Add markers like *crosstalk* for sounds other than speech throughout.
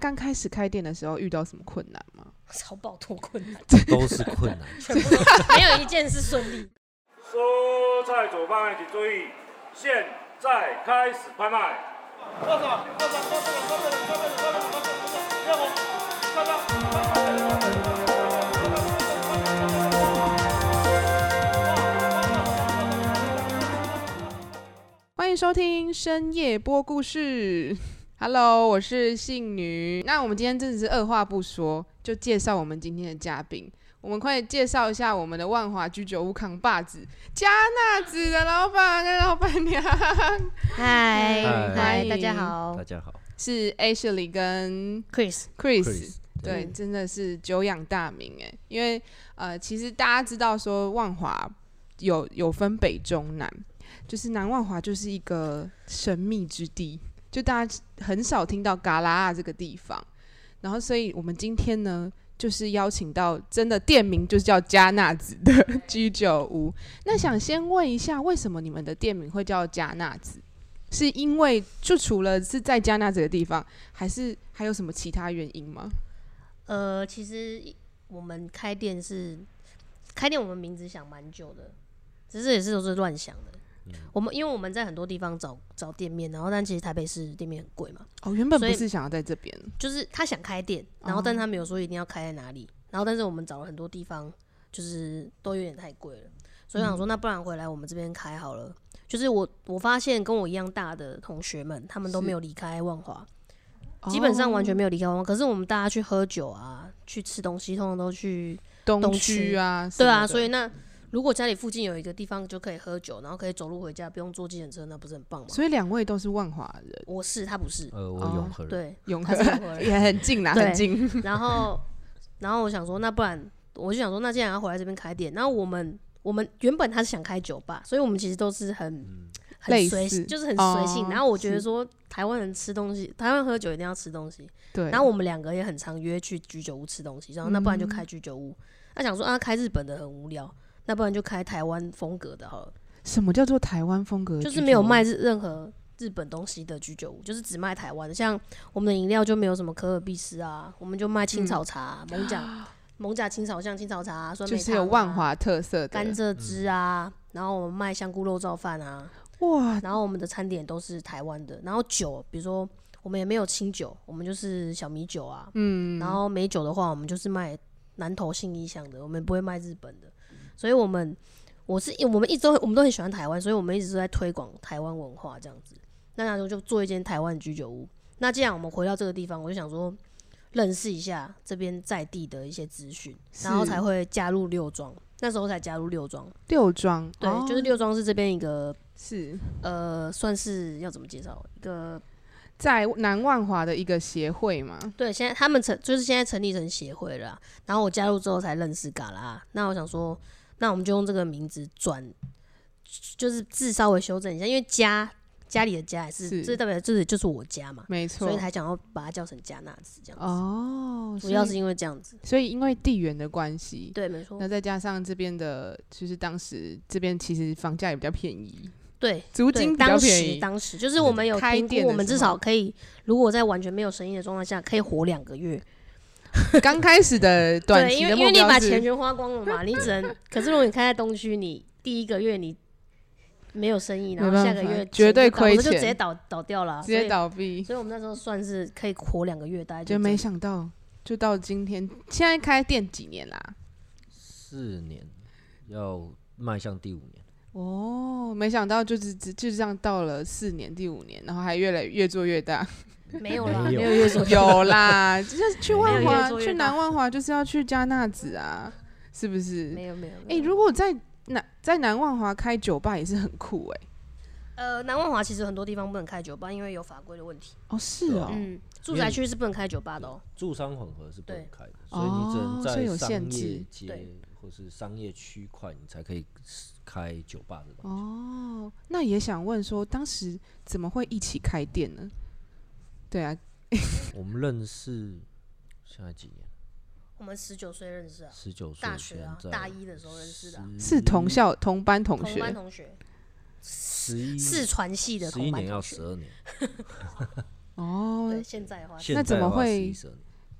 刚开始开店的时候遇到什么困难吗？*laughs* 超爆多困难，都是困难。全部都没有一件是顺利。蔬菜主办请注意，现在开始拍卖。欢迎收听深夜播故事。Hello，我是信女。那我们今天真的是二话不说，就介绍我们今天的嘉宾。我们快介绍一下我们的万华居酒屋扛把子加纳子的老板跟老板娘，嗨嗨大家好大家好，是 Ashley 跟，Chris。Chris。Chris，对，嗯真的是久仰大名哎，因为呃，其实大家知道说万华有有分北中南，就是南万华就是一个神秘之地，就大家很少听到嘎拉啊这个地方，然后所以我们今天呢。就是邀请到真的店名就是叫加纳子的 *laughs* 居酒屋。那想先问一下，为什么你们的店名会叫加纳子？是因为就除了是在加纳子的地方，还是还有什么其他原因吗？呃，其实我们开店是开店，我们名字想蛮久的，只是也是都是乱想的。我们因为我们在很多地方找找店面，然后但其实台北市店面很贵嘛，哦，原本不是想要在这边，就是他想开店，然后但他没有说一定要开在哪里，然后但是我们找了很多地方，就是都有点太贵了，所以我想说那不然回来我们这边开好了。就是我我发现跟我一样大的同学们，他们都没有离开万华，基本上完全没有离开万华。可是我们大家去喝酒啊，去吃东西，通常都去东东区区啊，对啊，所以那如果家里附近有一个地方就可以喝酒，然后可以走路回家，不用坐计程车，那不是很棒吗？所以两位都是万华人，我是他不是，呃，我哦永和人，对，永和他是永和人也很近啦，*laughs* 对很近。然后，然后我想说，那不然我就想说，那既然要回来这边开店，然后我们我们原本他是想开酒吧，所以我们其实都是很很类随性，就是很随性。哦然后我觉得是说，台湾人吃东西，台湾喝酒一定要吃东西。对，然后我们两个也很常约去居酒屋吃东西，然后那不然就开居酒屋。他想说啊，开日本的很无聊，那不然就开台湾风格的好了，什么叫做台湾风格？就是没有卖日任何。日本东西的居酒屋就是只卖台湾的，像我们的饮料就没有什么可尔必斯啊，我们就卖青草茶、蒙甲、*gasps* 蒙甲青草巷青草茶、啊、酸梅就是有万华特色的。甘蔗汁啊，然后我们卖香菇肉燥饭啊，哇，然后我们的餐点都是台湾的，然后酒，比如说我们也没有清酒，我们就是小米酒啊，嗯，然后美酒的话，我们就是卖南投信义乡的，我们不会卖日本的，所以我们我是我们一直都我们都很喜欢台湾，所以我们一直都在推广台湾文化这样子。那那时候就做一间台湾居酒屋。那既然我们回到这个地方，我就想说认识一下这边在地的一些资讯，然后才会加入六庄。那时候才加入六庄，六庄，对，哦就是六庄是这边一个是呃，算是要怎么介绍一个在南万华的一个协会嘛。对，现在他们成就是现在成立成协会了啊、然后我加入之后才认识嘎啦。那我想说，那我们就用这个名字转，就是字稍微修正一下，因为家家里的家也是，这代表就是就是我家嘛，没错所以，才想要把它叫成加纳子这样子。哦，主要是因为这样子，所以因为地缘的关系，对，没错那，再加上这边的，就是当时这边其实房价也比较便宜，对。租对，金比较当便宜。时当时就是我们有开评估，我们至少可以，如果在完全没有生意的状态下，可以活两个月。*laughs* 刚开始的短对，期因为因为你把钱全花光了嘛，你只能。可是如果你开在东区，你第一个月你没有生意，然后下个月绝对亏钱就倒就直接倒倒掉了啊，直接。倒闭，所以我们那时候算是可以活两个月，大概就没想到，就到今天，现在开店几年啦？四年要迈向第五年，哦，没想到就是就就这样到了四年、第五年，然后还越来越做越大。没有啦，没有没有啦，*laughs* 就是去万华、去南万华，就是要去加纳子啊，是不是？没有没有。哎、如果在南在南万华开酒吧也是很酷哎、呃，南万华其实很多地方不能开酒吧，因为有法规的问题。哦，是哦，嗯，住宅区是不能开酒吧的哦。住商混合是不能对开的，所以你只能在商限制业街对或是商业区块，你才可以开酒吧这种。哦，那也想问说，当时怎么会一起开店呢？对啊，*laughs* 我们认识现在几年？我们十九岁认识啊，十九岁，大学啊大一的时候认识的啊，是同校同班同同班，同学，十一四传系的同十一年要班同学。十二年，哦 *laughs* 对，，现在的话，现那怎在的话么会11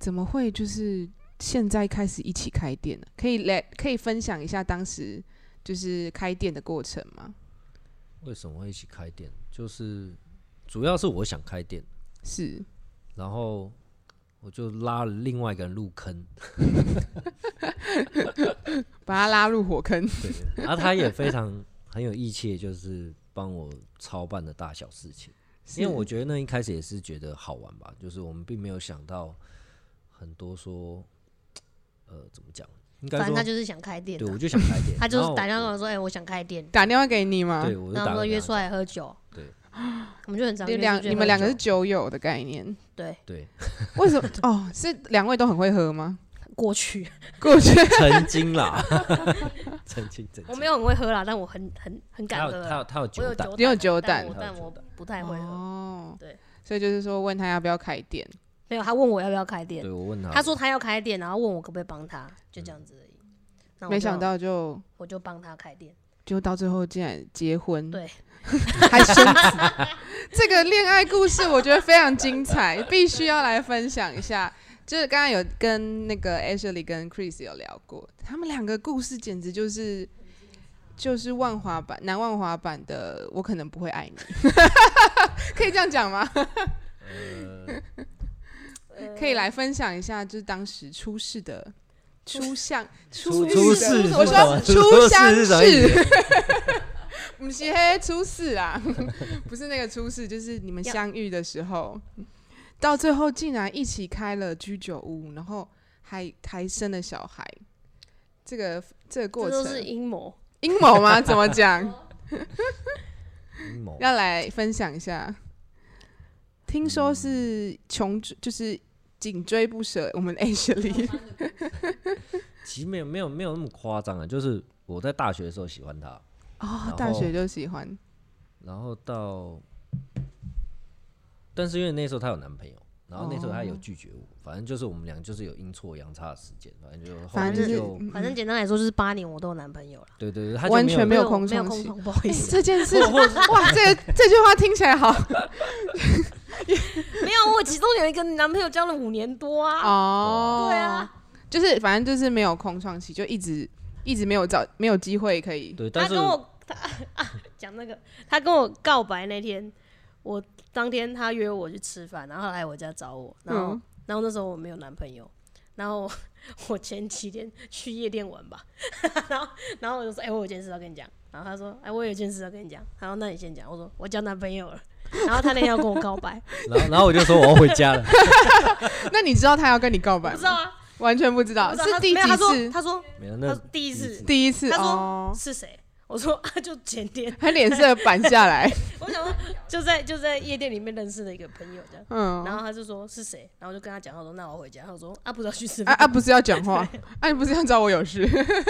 怎么会就是现在开始一起开店呢？可以来可以分享一下当时就是开店的过程吗？为什么会一起开店？就是主要是我想开店，是。然后我就拉了另外一个人入坑，*laughs* 把他拉入火坑，对，然后他也非常很有义气，就是帮我操办的大小事情。因为我觉得那一开始也是觉得好玩吧，就是我们并没有想到很多说，呃，怎么讲？应该说反正他，就是想开店啊，对我就想开店，*laughs* 他就是打电话跟我说，哎，我想开店，打电话给你吗？对，我就然后打给他。们约出来喝酒，对，*gasps* 我们就很常你约出去两你们两个喝是酒友的概念，对。对，为什么？哦，是两位都很会喝吗？过去，过去。*laughs* 曾经啦，*laughs* 曾经曾经，我没有很会喝啦，但我很很很他有敢喝啊，他有他有我有酒胆，你有酒酒胆。但我但我不太会喝。哦，对，所以就是说问他要不要开店，没有，他问我要不要开店。对，我问他，他说他要开店，然后问我可不可以帮他，就这样子而已。那我就没想到就我就帮他开店，就到最后竟然结婚，对，*laughs* 还生子，这个恋爱故事我觉得非常精彩，必须要来分享一下。就是刚刚有跟那个 Ashley 跟 Chris 有聊过，他们两个故事简直就是就是万华版南万华版的《我可能不会爱你》，*laughs* 可以这样讲吗？呃，可以来分享一下，就是当时出事的初相出事出事的我说初相识思，*laughs* 不是嘿出事啊，不是那个出事，就是你们相遇的时候，到最后竟然一起开了居酒屋，然后还还生了小孩，这个这个过程都是阴谋。阴谋吗？怎么讲？阴谋要来分享一下。听说是穷追，就是紧追不舍，我们 Ashley 其实没有没有没有那么夸张啊，就是我在大学的时候喜欢他，哦，大学就喜欢然后到，但是因为那时候她有男朋友，然后那时候她有哦拒绝我，反正就是我们俩就是有阴错阳差的时间，反正就后反正就反正简单来说，就是八年我都有男朋友了，对对对，她完全没有有空窗期没有空窗，不好意哎思，这件事哇，这个这句话听起来好没有，我其中有一个男朋友交了五年多啊，哦。对啊，就是反正就是没有空窗期，就一直一直没有找没有机会可以。对，但是他跟我他 *laughs* 啊讲那个，他跟我告白那天，我当天他约我去吃饭，然后来我家找我，然后、嗯然后那时候我没有男朋友，然后 *laughs* 我前几天去夜店玩吧，*laughs* 然后然后我就说，哎、我有件事要跟你讲，然后他说，哎、我有件事要跟你讲，然后那你先讲，我说我交男朋友了，然后他那天要跟我告白，然后然后我就说我要回家了，那你知道他要跟你告白吗？不知道啊，完全不知道，知道是第几次？他说没有那他说第一次，第一次他说哦，是谁？我说啊，就前天，他脸色板下来，*laughs* 我想说就在就在夜店里面认识的一个朋友这样。嗯，然后他就说是谁，然后我就跟他讲，他说那我回家，他说啊不知道去吃饭，啊啊，不是要讲话，*laughs* 啊，你不是要找我有事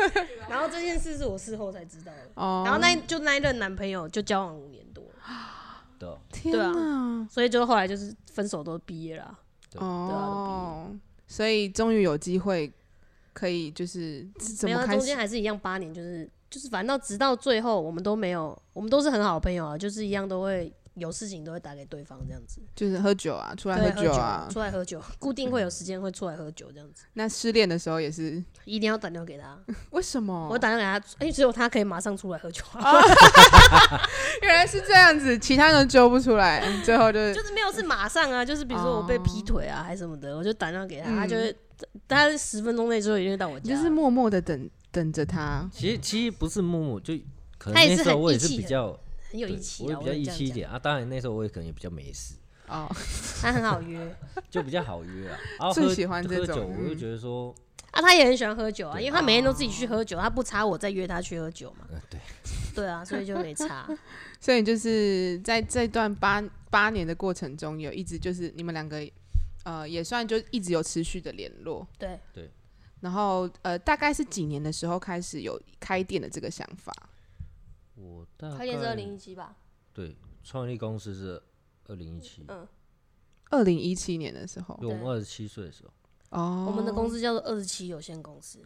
*laughs* 然后这件事是我事后才知道的，哦。然后那就那一任男朋友就交往五年多了，对啊天对啊，所以就后来就是分手都毕业了哦，所以终于有机会可以就是是怎没有么开始？中间还是一样八年，就是就是反正直到最后我们都没有，我们都是很好朋友啊，就是一样都会有事情都会打给对方这样子，就是喝酒啊，出来，喝酒啊。出来喝酒，固定会有时间会出来喝酒这样子，那失恋的时候也是一定要打电话给他，*laughs* 为什么？我打电话给他，因为，只有他可以马上出来喝酒啊。*laughs* *laughs* 原来是这样子，其他人都揪不出来，最后就是就是没有是马上啊，就是比如说我被劈腿啊，还是什么的，我就打电话给他，他就会，他十分钟内之后一定会到我家。就是默默的等等着他。其实其实不是默默，就可能他也是那时候我也是很义气很比较很有对义气啊，我也比较义会这样气一点啊。当然那时候我也可能也比较没事，哦，*laughs* 他很好约 *laughs* 就比较好约啊。然后最喝喜欢这喝酒，种我就嗯觉得说，啊，他也很喜欢喝酒啊，因为他每天都自己去喝酒，他不差我再约他去喝酒嘛。呃，对，对啊，所以就没差。*laughs* 所以就是在这段八八年的过程中，有一直就是你们两个，呃，也算就一直有持续的联络。对，然后呃，大概是几年的时候开始有开店的这个想法。我大开店是二概零一七吧？对创立公司是二零一七，嗯，二零一七年的时候，就我们二十七岁的时候，哦，我们的公司叫做二十七有限公司，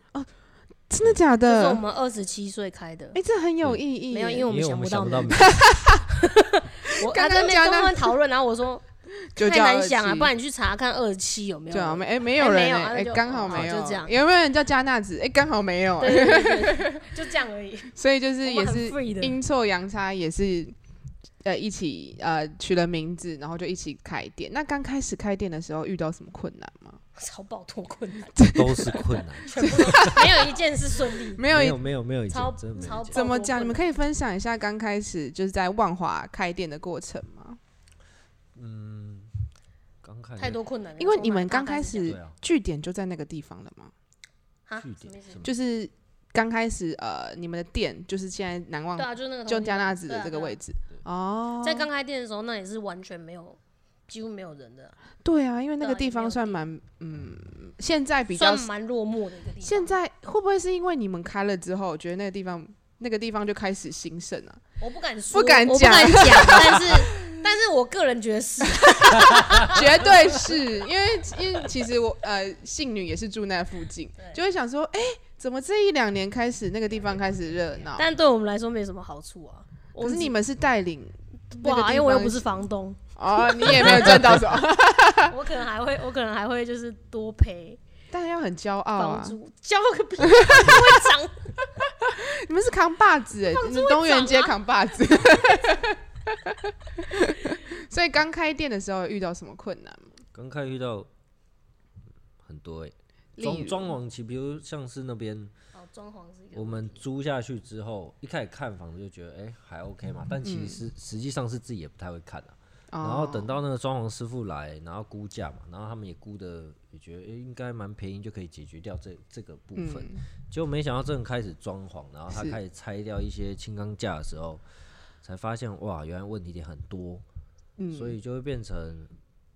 真的假就是我的？们二十七岁开的哎、。这很有意义耶。没有，因为我们为我想不到名们想不到名，*laughs* 我刚刚在那边跟他们讨论，然后我说 *laughs* 就太叫难想啊，27不然你去查看二十七有没有对啊，人？没哎没有哎人哎哎没有啊那就哦刚好没有，就这样有没有人叫加纳子？哎刚好没有，对对对 *laughs* 对，就这样而已。所以就是我们很也是 free 的阴错阳差，也是呃一起呃取了名字，然后就一起开店。那刚开始开店的时候遇到什么困难吗？*laughs* 超爆脱困难，都是困难，全部都没有一件是顺利。没有一没有没有没有一件超真的没有一件。超爆怎么讲？你们可以分享一下刚开始就是在万华开店的过程吗？刚开太多困难了，因为你们刚开始据点就在那个地方了吗？哈？据点。就是刚开始呃，你们的店就是现在难忘对啊，就是那个就加纳子的这个位置。哦。在刚开店的时候，那也是完全没有，几乎没有人的。啊，对啊，因为那个地方算蛮嗯，现在比较算蛮落寞的一个地方。现在会不会是因为你们开了之后，觉得那个地方那个地方就开始兴盛啊？我不敢说，不敢我不讲敢讲，但是但是我个人觉得是，*laughs* 绝对是因为因为其实我呃信女也是住那附近，就会想说，哎、怎么这一两年开始那个地方开始热闹？但对我们来说没什么好处啊。可是你们是带领不好，那个地方因为我又不是房东，哦，你也没有赚到什么，*laughs* 我可能还会，我可能还会就是多赔但要很骄傲啊！房租，交个屁，*laughs* 会涨。你们是扛把子哎，你们东园街扛把子。所以刚开店的时候遇到什么困难吗？刚开遇到很多哎、装装潢期，比如像是那边哦，装潢是一个我们租下去之后，一开始看房子就觉得哎、还 OK 嘛，但其实实际上是自己也不太会看啊。然后等哦到那个装潢师傅来，然后估价嘛，然后他们也估的也觉得哎、应该蛮便宜，就可以解决掉这这个部分。嗯结果没想到真的开始装潢，然后他开始拆掉一些轻钢架的时候，才发现哇，原来问题点很多，嗯所以就会变成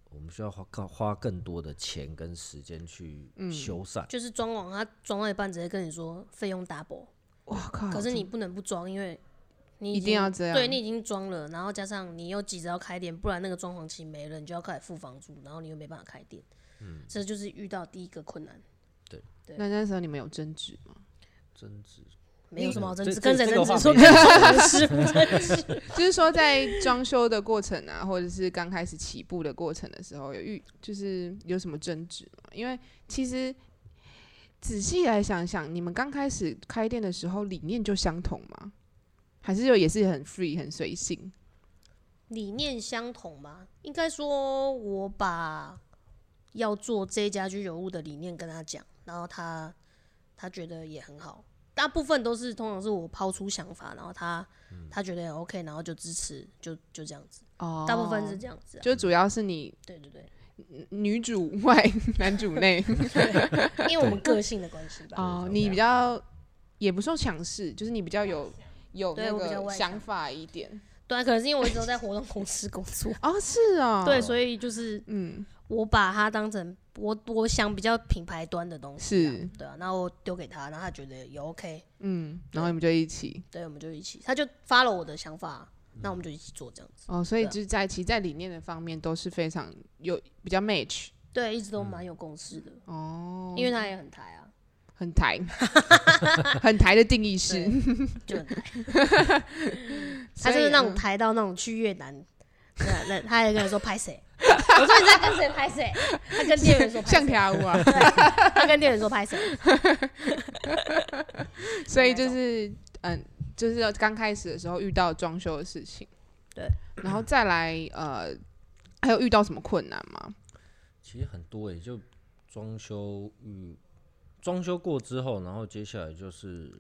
我们需要花更花更多的钱跟时间去嗯修缮。就是装潢，他装到一半直接跟你说费用 double，哇靠！可是你不能不装，因为你一定要这样对你已经装了，然后加上你又急着要开店，不然那个装潢期没了，你就要开始付房租，然后你又没办法开店，嗯，这就是遇到第一个困难，对那那时候你们有争执吗？争执没有什么好争执，跟谁争执？说话没跟装潢师傅争执，就是说在装修的过程啊，或者是刚开始起步的过程的时候，有遇就是有什么争执吗？因为其实仔细来想想，你们刚开始开店的时候理念就相同吗？还是有也是很 free 很随性？理念相同吗？应该说，我把要做这家居酒屋的理念跟他讲，然后他他觉得也很好。大部分都是通常是我抛出想法，然后他、他觉得也 OK，然后就支持，就就这样子。哦大部分是这样子、啊。就主要是你对对对，女主外男主内 *laughs* 因为我们个性的关系吧。哦，你比较也不受强势，就是你比较有有对那个想法一点。对啊，可能是因为我一直都在活动公司工作，*laughs* 哦，是哦，*laughs* 对，所以就是嗯，我把它当成我我想比较品牌端的东西、啊，是对啊，然后丢给他，然后他觉得也 OK，嗯，然后你们就一起对，我们就一起，他就发了我的想法，那我们就一起做这样子。哦，所以就是在其实在理念的方面都是非常有比较 match 对，一直都蛮有共识的，哦，因为他也很台啊，很台，*laughs* 很台的定义是 *laughs* 就很台，他就是那种嗯台到那种去越南，那那他也跟我说拍谁，我说你在跟谁拍谁，他跟店员说拍像谁，跳舞啊，他跟店员说拍谁，*laughs* 所以就是嗯，就是刚开始的时候遇到装修的事情，对，然后再来呃，还有遇到什么困难吗？其实很多诶、就装修与装修过之后，然后接下来就是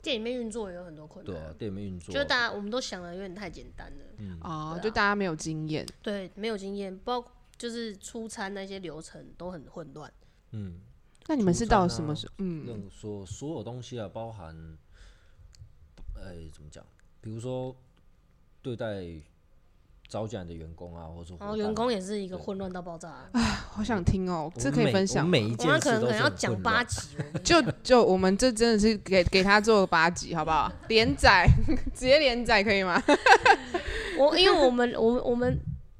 店里面运作也有很多困对啊难，，店面运作，就大家我们都想的有点太简单了，哦，啊。就大家没有经验，对，没有经验，包括就是出餐那些流程都很混乱。嗯，那你们是到什么时候？嗯，说所所有东西啊，包含，哎、怎么讲？比如说对待招进来的员工啊，或者说然后员工也是一个混乱到爆炸。啊，好想听哦，这可以分享。吗。们每一我们可能可能要讲八集，*laughs* 就就我们这真的是给给他做八集，好不好？连载，*laughs* 直接连载可以吗？*laughs* 我因为我们我们我们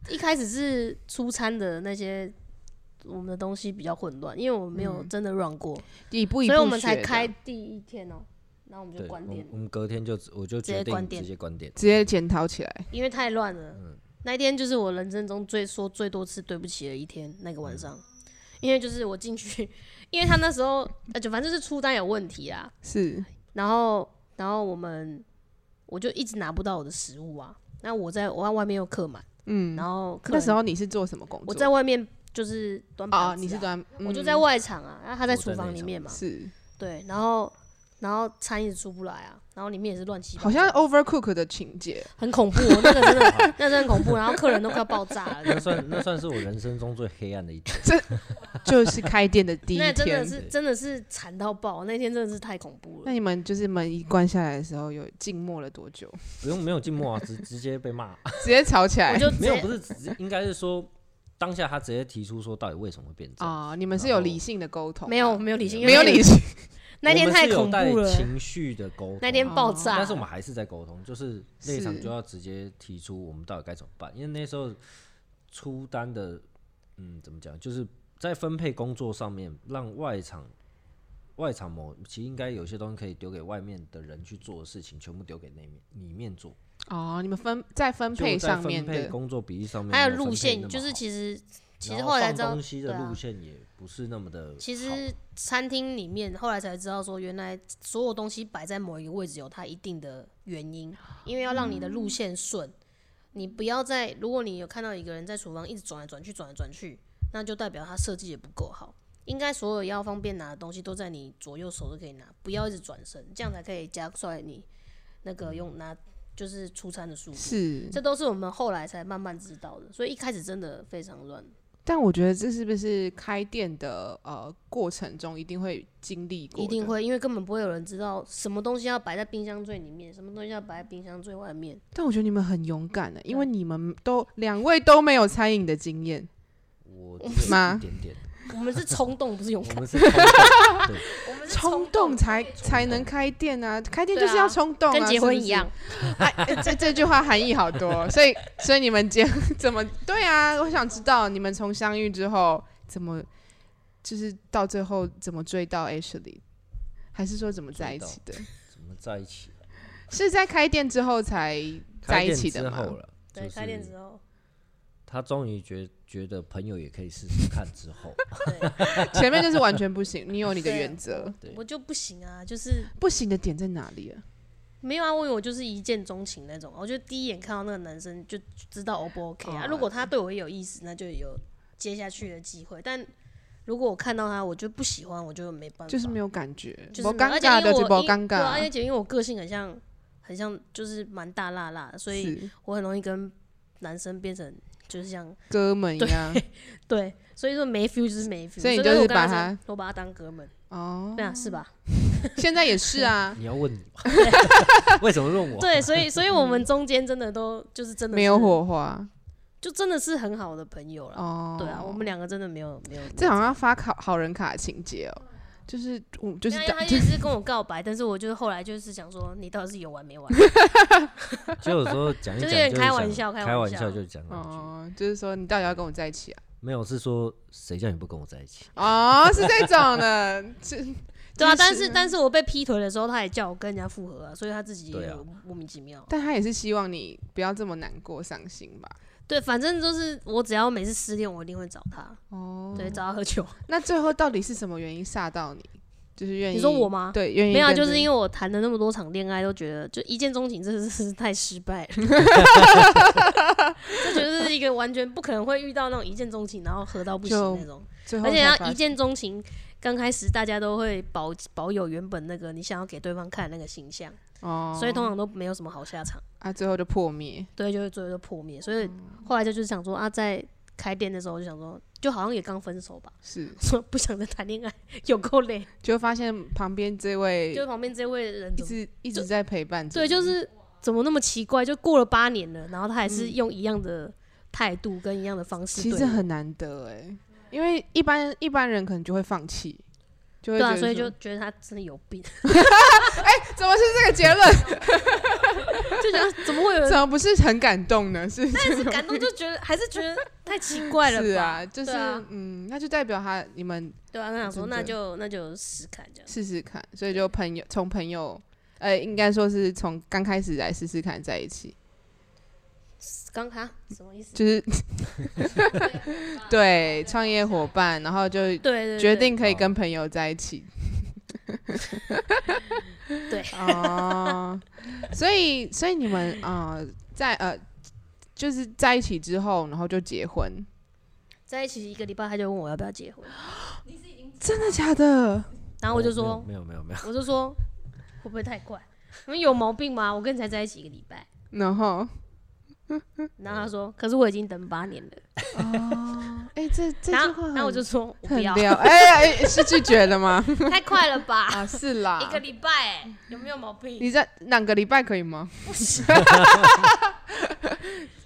一开始是出餐的那些我们的东西比较混乱，因为我们没有真的 run 过，一步一步，所以我们才开第一天哦、然后我们就对，关店我，我们隔天就我就直接决定关店直接关店。直接检讨起来。因为太乱了。那一天就是我人生中最说最多次对不起的一天，那个晚上，因为就是我进去，*laughs* 因为他那时候呃就反正就是出单有问题啊，是然后然后我们我就一直拿不到我的食物啊，那我在我在外面又客满，嗯，然后客那人时候你是做什么工作？我在外面就是端盘子、啊，哦，你是端，我就嗯在外场啊，然后他在厨房里面嘛，是对，然后然后餐一直出不来啊，然后里面也是乱七八糟，好像 overcook 的情节，很恐怖、哦，*laughs* 那个真的那真的很恐怖，然后客人都快要爆炸了，那算那算是我人生中最黑暗的一天。*laughs* 这就是开店的第一天那真的。是真的是惨到爆，那天真的是太恐怖了。那你们就是门一关下来的时候，有静默了多久？不用没有静默啊，直直接被骂。*laughs* 直接吵起来就直没有，不是直接，应该是说当下他直接提出说到底为什么会变这样。啊、你们是有理性的沟通吗，没有没有理性，没有理，性，那天太我们是有带恐怖了，情绪的沟通。那天爆炸了。但是我们还是在沟通，就是那一场就要直接提出我们到底该怎么办，因为那时候出单的，嗯，怎么讲，就是在分配工作上面，让外场外场某其实应该有些东西可以丢给外面的人去做的事情，全部丢给那面里面做。哦，你们分在分配上面的配工作比例上面还有路线，就是其实其实后后来才知道放东，西的对啊路线也不是那么的好。其实餐厅里面后来才知道说，原来所有东西摆在某一个位置有它一定的原因，因为要让你的路线顺，你不要在如果你有看到一个人在厨房一直转来转去转来转去，那就代表他设计也不够好。应该所有要方便拿的东西都在你左右手都可以拿，不要一直转身，这样才可以加快你那个用拿就是出餐的速度。是，这都是我们后来才慢慢知道的，所以一开始真的非常乱。但我觉得这是不是开店的呃过程中一定会经历过？一定。会，因为根本不会有人知道什么东西要摆在冰箱最里面，什么东西要摆在冰箱最外面。但我觉得你们很勇敢的，因为你们都两位都没有餐饮的经验。我就是吗一点点，*laughs* 我们是冲动，不是勇敢。我们是冲动对我们是冲动才才能开店啊！开店就是要啊冲动啊，跟结婚一样。。哎，哎这这句话含义好多，*laughs* 所以所以你们结怎么对啊？我想知道你们从相遇之后怎么，就是到最后怎么追到 Ashley，还是说怎么在一起的？怎么在一起？是在开店之后才在一店起的吗？后了，对，就是开店之后，他终于觉觉得朋友也可以试试看之后，对，*laughs* 前面就是完全不行，你有你的原则，对我就不行啊，就是不行的点在哪里啊？没有啊，我以为我就是一见钟情那种，我就第一眼看到那个男生就知道 O 不 OK 啊。哦如果他对我有意思，那就有接下去的机会。但如果我看到他，我就不喜欢，我就没办法，就是没有感觉，就是尴尬的就为我因不尴对啊，而尬，且因为我个性很像，很像就是蛮大辣辣的，所以我很容易跟男生变成就是像哥们一样 *laughs* 对，所以说没 feel 就是没 feel，所以你就是把他说我把他当哥们，哦。对啊，是吧？*laughs* 现在也是啊，*laughs* 你要问你吗为什么问我？对，所以所以我们中间真的都就是真的没有，火花就真的是很好的朋友了。哦。对啊，我们两个真的没有没有，这好像要发好好人卡的情节哦，就是我就是他就一直跟我告白，但是我就是后来就是想说，你到底是有完没完？*laughs* 就有时候讲一讲，就是有点开玩笑开玩开玩笑笑就讲，哦，就是说你到底要跟我在一起啊？没有是说谁叫你不跟我在一起？哦，是这种的，是 *laughs* 对啊，但是但是我被劈腿的时候，他也叫我跟人家复合啊，所以他自己也有莫名其妙。但他也是希望你不要这么难过、伤心吧？对，反正就是我只要每次失恋，我一定会找他，哦，对，找他喝酒。*laughs* 那最后到底是什么原因煞到你？就是愿意你说我吗对，愿意没有啊，就是因为为我谈了那么多场恋爱，都觉得就一见钟情，真的是太失败了。这就是一个完全不可能会遇到那种一见钟情，然后合到不行那种。而且要一见钟情，刚开始大家都会保保有原本那个你想要给对方看的那个形象，哦，所以通常都没有什么好下场。啊，最后就破灭。对，就是最后就破灭。所哦以后来就就是想说啊，在开店的时候就想说，就好像也刚分手吧，是，说不想再谈恋爱，有够累。就发现旁边这位就旁边这位人一直一直在陪伴着对，就是怎么那么奇怪？就过了八年了，然后他还是嗯用一样的态度跟一样的方式其实很难得哎，因为一般一般人可能就会放弃，就会对啊，所以就觉得他真的有病，*laughs* *laughs* 哎怎么是这个结论？*laughs* 就觉得怎么会有人怎么不是很感动呢？是但是感动，就觉得还是觉得太奇怪了吧？是啊，就是对啊嗯，那就代表他你们对啊，那想说真的那就那就试看这样。试试看，所以就朋友从朋友，呃，应该说是从刚开始来试试看在一起。刚看什么意思？就是 *laughs* 对创业伙伴，然后就对对，决定可以跟朋友在一起。*laughs* 对 *laughs* 哦，所以所以你们啊、呃在呃就是在一起之后，然后就结婚，在一起一个礼拜，他就问我要不要结婚，*gasps* 真的假的？然后我就说，哦没有没有没有，我就说会不会太快？你们有毛病吗？我跟你才在一起一个礼拜。然后 *laughs* 然后他说，可是我已经等八年了。哦，哎、这这句话然后我就很说我不要，哎、哎是拒绝了吗？*laughs* 太快了吧？啊，是啦，一个礼拜、欸，有没有毛病？你在两个礼拜可以吗？*laughs*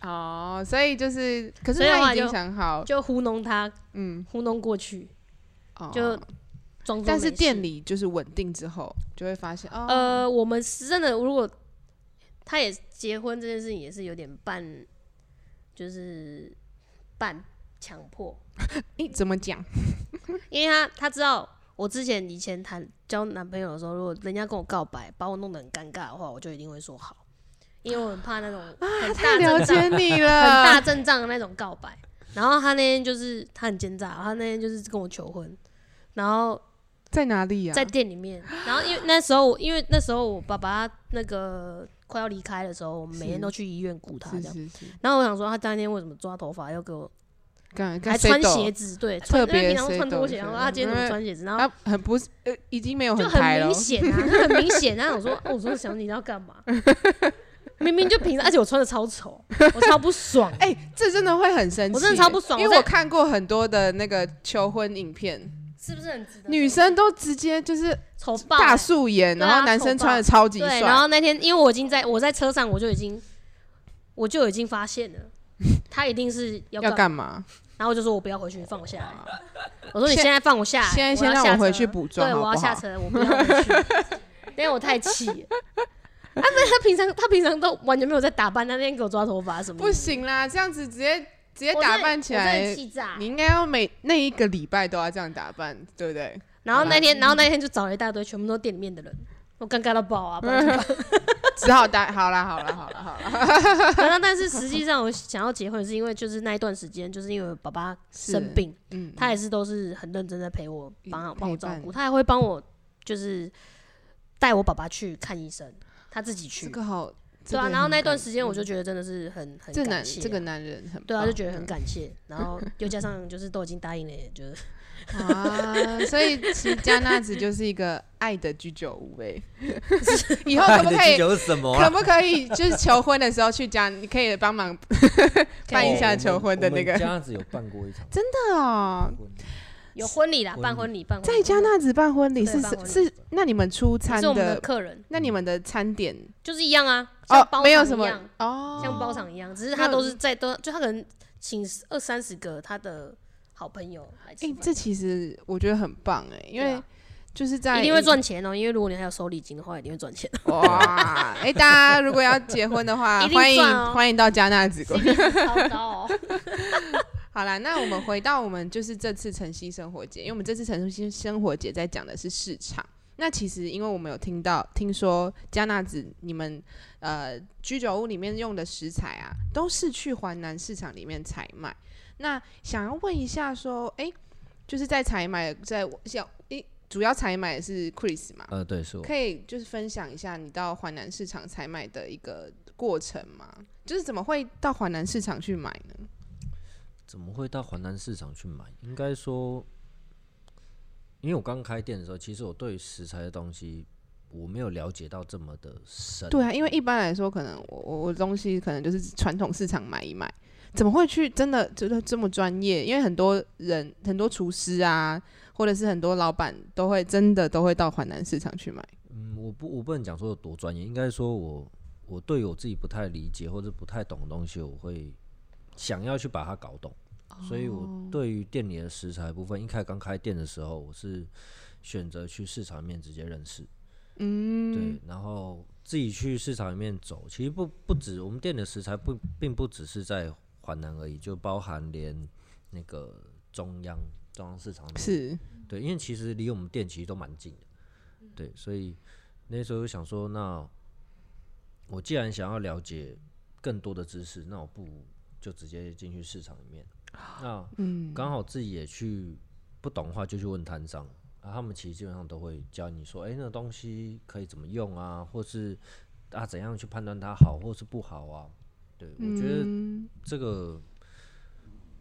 哦，所以就是，可是所以的话他已经想好，就糊弄他，嗯，糊弄过去，哦就装作但是店里就是稳定之后，就会发现哦，呃，我们是真的，如果他也结婚这件事情也是有点半，就是半强迫，*laughs* 诶，怎么讲？因为他他知道我之前以前谈交男朋友的时候，如果人家跟我告白，把我弄得很尴尬的话，我就一定会说好，因为我很怕那种 *gasps* 很大太了、解你了很大了，阵仗的那种告白。然后他那天就是他很奸诈，他那天就是跟我求婚，然后在哪里呀？在店里面，然后因为那时候因为那时候我爸爸那个快要离开的时候，我们每天都去医院顾他这样。然后我想说，他当天为什么抓头发要给我，还穿鞋，子？对，穿因为平常穿拖鞋，然后他今天怎么穿鞋子？然后他很不是呃，已经没有就很明，*laughs* 显很明显。然后我说，哦我说小你要干嘛？*laughs* 明明就平常，而且我穿的超丑，我超不爽。*laughs* 哎，这真的会很生气，我真的超不爽因为我看过很多的那个求婚影片，是不是很值得？女生都直接就是丑爆大欸素颜，然后男生穿的超级对，然，后那天因为我已经在我在车上，我就已经我就已经发现了，*laughs* 他一定是要要干干嘛？然后我就说我不要回去，放我下来。我说你现在放我下来，现在先要下让我回车去补妆对，好不我要下车，我不要回去，*laughs* 因为我太气了。啊，不是他平常他平常都完全没有在打扮，他那天给我抓头发什么的不，行啦，这样子直接直接打扮起来，气炸你。应该要每那一个礼拜都要这样打扮，对不对？然后那天，然后那天就找了一大堆，全部都店里面的人，*laughs* 我尴尬到爆啊！*laughs* 只好打好啦，好啦，好啦，好啦。*laughs* 然后，但是实际上我想要结婚，是因为就是那一段时间，就是因为我爸爸生病，嗯，他也是都是很认真在陪我，帮帮我照顾，他还会帮我就是带我爸爸去看医生，他自己去。这个好，对啊，然后那段时间我就嗯觉得真的是很很这感谢这个男人很对啊，棒就觉得很感谢，然后又加上就是都已经答应了，也就是 *laughs* 啊，所以其实加纳子就是一个爱的居酒屋哎，*laughs* 以后可不可以？有什么可啊？不可以就是求婚的时候去加？你可以帮忙办一下求婚的那个哦我们这样子有办过一场真的哦，婚礼有婚礼啦，办婚礼，办婚礼。在加纳子办婚礼是对办婚礼。是是，那你们出餐的的，客人，那你们的餐点？就是一样啊，像哦包没有什么场一样，哦，像包场一样，只是他都是在都就他可能请二三十个他的好朋友来吃哎、这其实我觉得很棒哎、因为就是在一定会赚钱哦，因为如果你还有收礼金的话，一定会赚钱。哇！哎、大家如果要结婚的话，*laughs* 欢迎、欢迎到加纳子 *laughs* 好啦，那我们回到我们就是这次晨曦生活节，因为我们这次晨曦生活节在讲的是市场。那其实因为我们有听到听说加纳子你们呃居酒屋里面用的食材啊，都是去华南市场里面采买。那想要问一下说，哎、就是在采买在像诶、主要采买的是 Chris 嘛？呃，对，是我。可以就是分享一下你到华南市场采买的一个过程吗？就是怎么会到华南市场去买呢？怎么会到华南市场去买？应该说，因为我刚开店的时候，其实我对食材的东西我没有了解到这么的深。对啊，因为一般来说，可能我我我东西可能就是传统市场买一买，怎么会去真的觉得这么专业？因为很多人很多厨师啊，或者是很多老板都会真的都会到华南市场去买。嗯，我不我不能讲说有多专业，应该说我我对我自己不太理解或者不太懂的东西，我会想要去把它搞懂。所以我对于店里的食材部分，一开刚开店的时候，我是选择去市场里面直接认识。嗯，对，然后自己去市场里面走，其实不不止我们店的食材不并不只是在华南而已，就包含连那个中央中央市场里面是对，因为其实离我们店其实都蛮近的，对，所以那时候就想说，那我既然想要了解更多的知识，那我不如就直接进去市场里面。那嗯，刚好自己也去不懂的话就去问摊商，啊，他们其实基本上都会教你说，哎、那个东西可以怎么用啊，或是啊怎样去判断它好或是不好啊。对，我觉得嗯。这个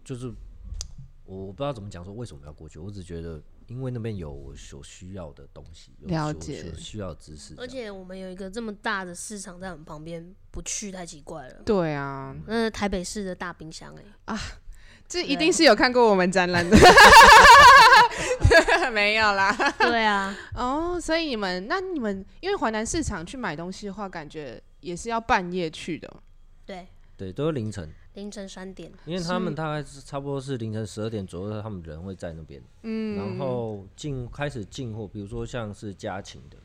就是我不知道怎么讲说为什么要过去，我只觉得因为那边有我所需要的东西，有解。所需要的知识而，且我们有一个这么大的市场在我们旁边，不去太奇怪了。对啊，那是台北市的大冰箱哎、这一定是有看过我们展览的，*laughs* 没有啦。对啊，哦，所以你们那你们因为华南市场去买东西的话，感觉也是要半夜去的。对，对，都是凌晨，凌晨三点，因为他们大概是差不多是凌晨十二点左右，他们人会在那边，嗯，然后进开始进货，比如说像是家禽的，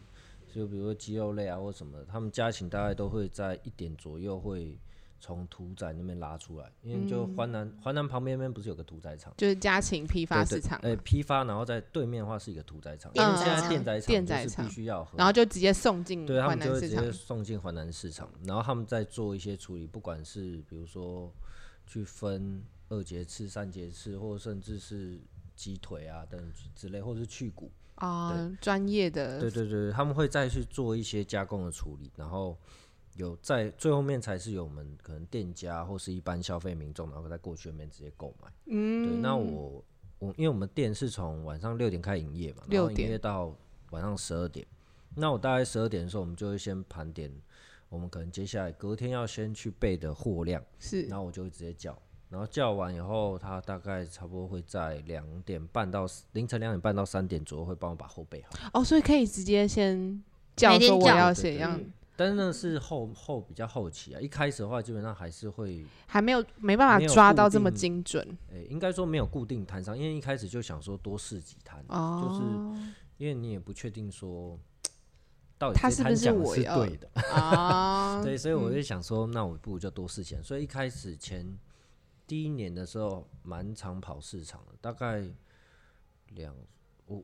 就比如说鸡肉类啊或什么，他们家禽大概都会在一点左右会从屠宰那边拉出来，因为就华南华南旁边那边不是有个屠宰场。就是家禽批发市场嘛，呃，批发，然后在对面的话是一个屠宰场，电因为现在宰场电宰电宰就是场必须要喝，然后就直接送进对他华南市场们就会直接。送进华南市场，然后他们再做一些处理，不管是比如说去分二节翅、三节翅，或甚至是鸡腿啊等之类，或者是去骨，啊，专业的对对对，他们会再去做一些加工的处理，然后有在最后面才是有我们可能店家或是一般消费民众，然后在过去那边直接购买。嗯，对，那我我因为我们店是从晚上六点开营业嘛，然后6点营业到晚上十二点。那我大概十二点的时候，我们就会先盘点，我们可能接下来隔天要先去备的货量，是然后我就会直接叫，然后叫完以后，他大概差不多会在两点半到凌晨两点半到三点左右会帮我把货备好。哦，所以可以直接先叫每天叫说我要写样，但是那是后后比较后期啊，一开始的话基本上还是会，还没有没办法抓到这么精准诶、应该说没有固定摊商，因为一开始就想说多试几摊，哦。就是因为你也不确定说到底他是不是我对的，*laughs* 啊，对，所以我就想说，那我不如就多试钱。所以一开始前第一年的时候，蛮常跑市场的，大概两我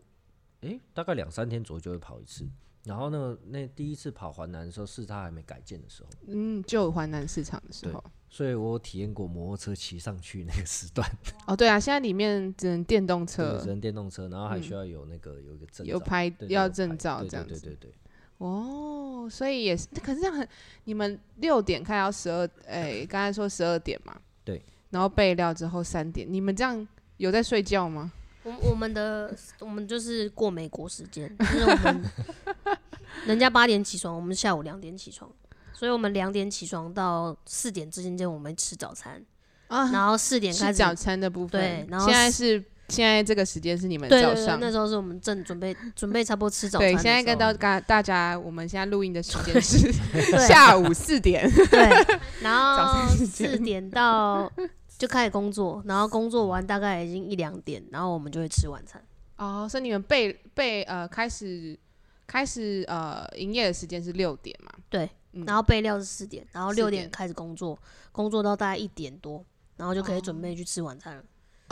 诶、大概两三天左右就会跑一次。然后呢，那第一次跑环南的时候，是它还没改建的时候，嗯，就环南市场的时对候，所以我体验过摩托车骑上去那个时段，*laughs* 哦，对啊，现在里面只能电动，车只，能电动车，然后还需要有那个有一个证照，有拍要证照这样子。对对对对。哦，所以也是，可是这样很，你们六点开到十二，哎，刚才说十二点嘛，对，然后备料之后三点，你们这样有在睡觉吗？我我们的我们就是过美国时间，就是我们人家八点起床，我们下午两点起床，所以我们两点起床到四点之间间我们吃早餐，啊，然后四点开始吃早餐的部分，对然后现在是现在这个时间是你们对对对，早上，那时候是我们正准备准备差不多吃早餐对，时候。现在跟到大大家，我们现在录音的时间是对下午四点，对，*laughs* 然后四点到就开始工作，然后工作完大概已经一两点，然后我们就会吃晚餐。哦，所以你们备备呃开始开始呃营业的时间是六点嘛？对，嗯然后备料是四点，然后4六点点开始工作，工作到大概一点多，然后就可以准备去吃晚餐了。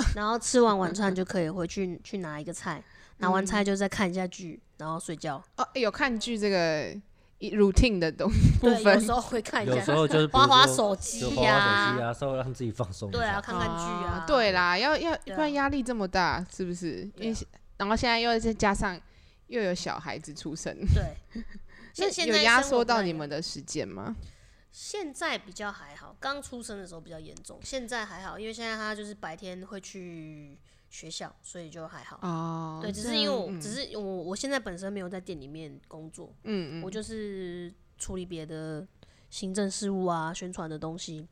*laughs* 然后吃完晚餐就可以回去去拿一个菜，拿完菜就再看一下剧，然后睡觉。哦，有看剧这个一 routine 的东部对，有分时候会看一有时下，候就是比如滑滑手机就滑呀滑手机啊，稍微让自己放松一对啊，下。看看剧啊。对啦，要要对啊不然压力这么大，是不是？因为然后现在又再加上又有小孩子出生，对。*laughs* 现现有压生活缩到你们的时间吗？现在比较还好，刚出生的时候比较严重，现在还好，因为现在他就是白天会去学校，所以就还好。哦，对，只是因为我只是我我现在本身没有在店里面工作，嗯嗯，我就是处理别的行政事务啊、宣传的东西，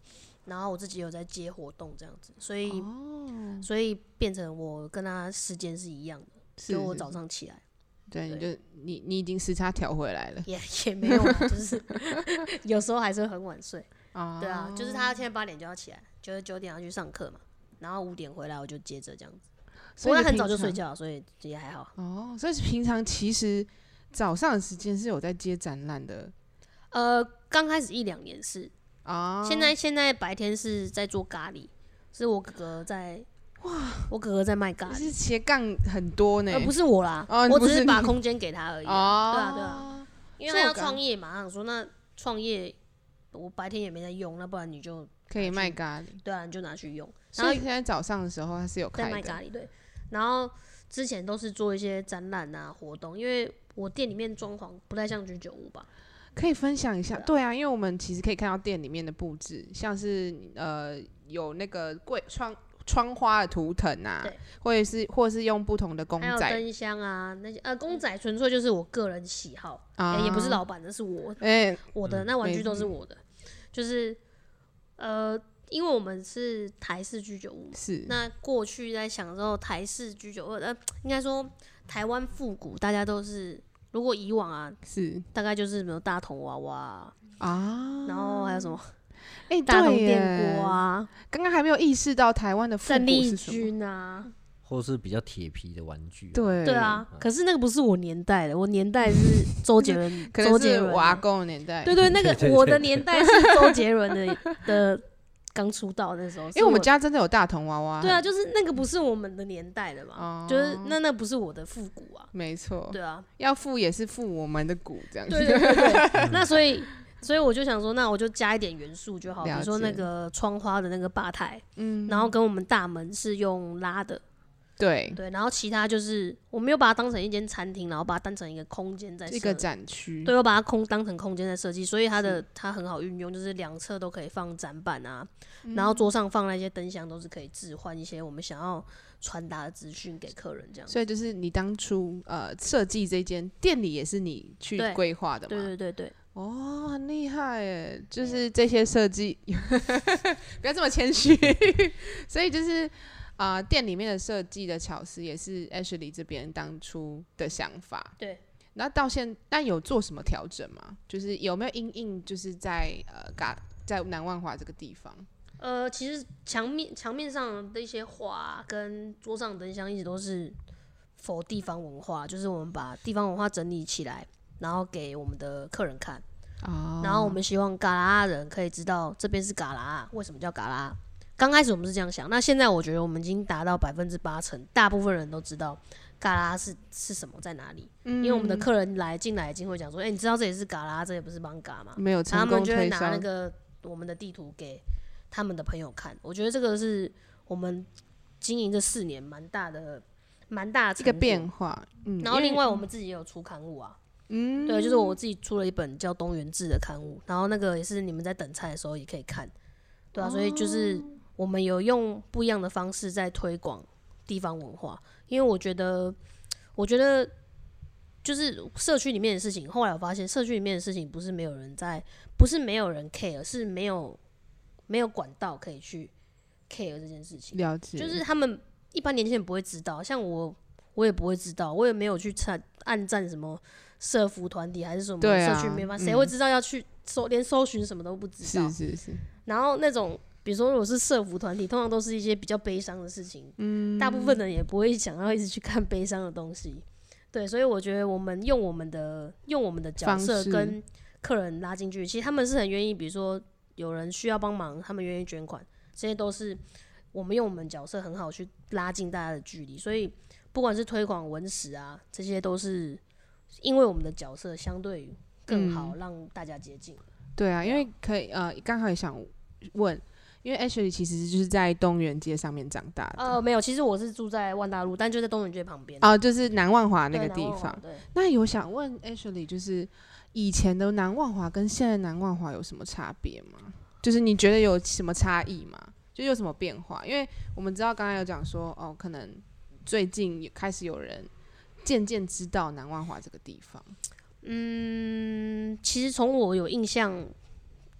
然后我自己有在接活动这样子，所以、哦，所以变成我跟他时间是一样的，是就我早上起来对，你就你你已经时差调回来了也也没有，就是 *laughs* 有时候还是很晚睡。啊对啊，就是他现在八点就要起来，就是九点要去上课嘛，然后五点回来我就接着这样子。所以很早就睡常觉，所以也还好。哦，所以平常其实早上的时间是有在接展览的呃，刚开始一两年是，啊。现在现在白天是在做咖喱，是我哥哥在，哇，我哥哥在卖咖喱，是斜杠很多呢，呃，不是我啦，哦我只是把空间给他而已啊。哦，对啊对啊，因为他要创业嘛，想说那创业我白天也没在用，那不然你就可以卖咖喱，对啊，你就拿去用。然后所以现在早上的时候它是有开的，卖咖喱对，然后之前都是做一些展览啊活动，因为我店里面装潢不太像居酒屋吧，可以分享一下。对啊。因为我们其实可以看到店里面的布置，像是呃有那个柜窗窗花的图腾啊对，或者是或者是用不同的公还有仔灯箱啊那些呃公仔纯粹就是我个人喜好，啊。欸也不是老板的，是我哎、我的那玩具都是我的，就是呃，因为我们是台式居酒屋嘛，是那过去在享受台式居酒屋，呃，应该说台湾复古，大家都是如果以往啊，是大概就是什么大同娃娃啊，啊，然后还有什么哎、*laughs* 大同电锅啊，刚刚还没有意识到台湾的复古胜利是什么。军啊，或是比较铁皮的玩具、，对对啊，可是那个不是我年代的，我年代是周杰伦，*laughs* 可能周杰伦阿公的年代。对对，那个对对我的年代是周杰伦的 *laughs* 的刚出道那时候，因为我们家真的有大童娃娃。对啊，，就是那个不是我们的年代的嘛，哦就是那那不是我的复古啊，没错，对啊，要复也是复我们的古这样子。对对对对，*laughs* 那所以所以我就想说，那我就加一点元素就好，比如说那个窗花的那个吧台，嗯，然后跟我们大门是用拉的，对，对，然后其他就是我没有把它当成一间餐厅，然后把它当成一个空间在一个设展区。对，我把它空当成空间在设计，所以它的它很好运用，就是两侧都可以放展板啊，然后桌上放那些灯箱都是可以置换一些我们想要传达的资讯给客人，这样。所以就是你当初呃设计这间店里也是你去对规划的嘛？对对对对，哦，很厉害耶！就是这些设计，*laughs* 不要这么谦虚。*laughs* 所以就是啊、呃店里面的设计的巧思也是 Ashley 这边当初的想法。对。那到现，那有做什么调整吗？就是有没有因应，就是在呃嘎在南万华这个地方，呃，其实墙面墙面上的一些画啊跟桌上的灯箱一直都是否地方文化，就是我们把地方文化整理起来，然后给我们的客人看。哦然后我们希望嘎啦人可以知道这边是嘎啦，为什么叫嘎啦。刚开始我们是这样想，那现在我觉得我们已经达到百分之八成，大部分人都知道嘎啦是是什么在哪里。因为我们的客人来进来，已经会讲说，哎、你知道这里是嘎啦，这也不是邦嘎吗？没有他们就会拿那个我们的地图给他们的朋友看。我觉得这个是我们经营这四年蛮大的蛮大的一个变化。嗯，然后另外我们自己也有出刊物啊，嗯，对，就是我自己出了一本叫《东元志》的刊物，然后那个也是你们在等菜的时候也可以看，对啊，所以就是我们有用不一样的方式在推广地方文化，因为我觉得，我觉得就是社区里面的事情，后来我发现社区里面的事情不是没有人在，不是没有人 care，是没有没有管道可以去 care 这件事情。了解，就是他们一般年轻人不会知道，像我，我也不会知道，我也没有去参暗赞什么社服团体还是什么社区没法，谁、嗯会知道要去搜，连搜寻什么都不知道是。是是，然后那种，比如说如果是社服团体，通常都是一些比较悲伤的事情，嗯，大部分人也不会想要一直去看悲伤的东西。对，所以我觉得我们用我们的用我们的角色跟客人拉进去，其实他们是很愿意，比如说有人需要帮忙，他们愿意捐款，这些都是我们用我们角色很好去拉近大家的距离。所以不管是推广文史啊，这些都是因为我们的角色相对更好，让大家接近。对啊，因为可以呃，刚好也想问，因为 Ashley 其实就是在东园街上面长大的，呃，没有，其实我是住在万大路，但就在东园街旁边。哦，就是南万华那个地方。。对，那有想问 Ashley，就是以前的南万华跟现在的南万华有什么差别吗？就是你觉得有什么差异吗？就有什么变化？因为我们知道刚才有讲说，哦，可能最近也开始有人渐渐知道南万华这个地方。嗯，其实从我有印象，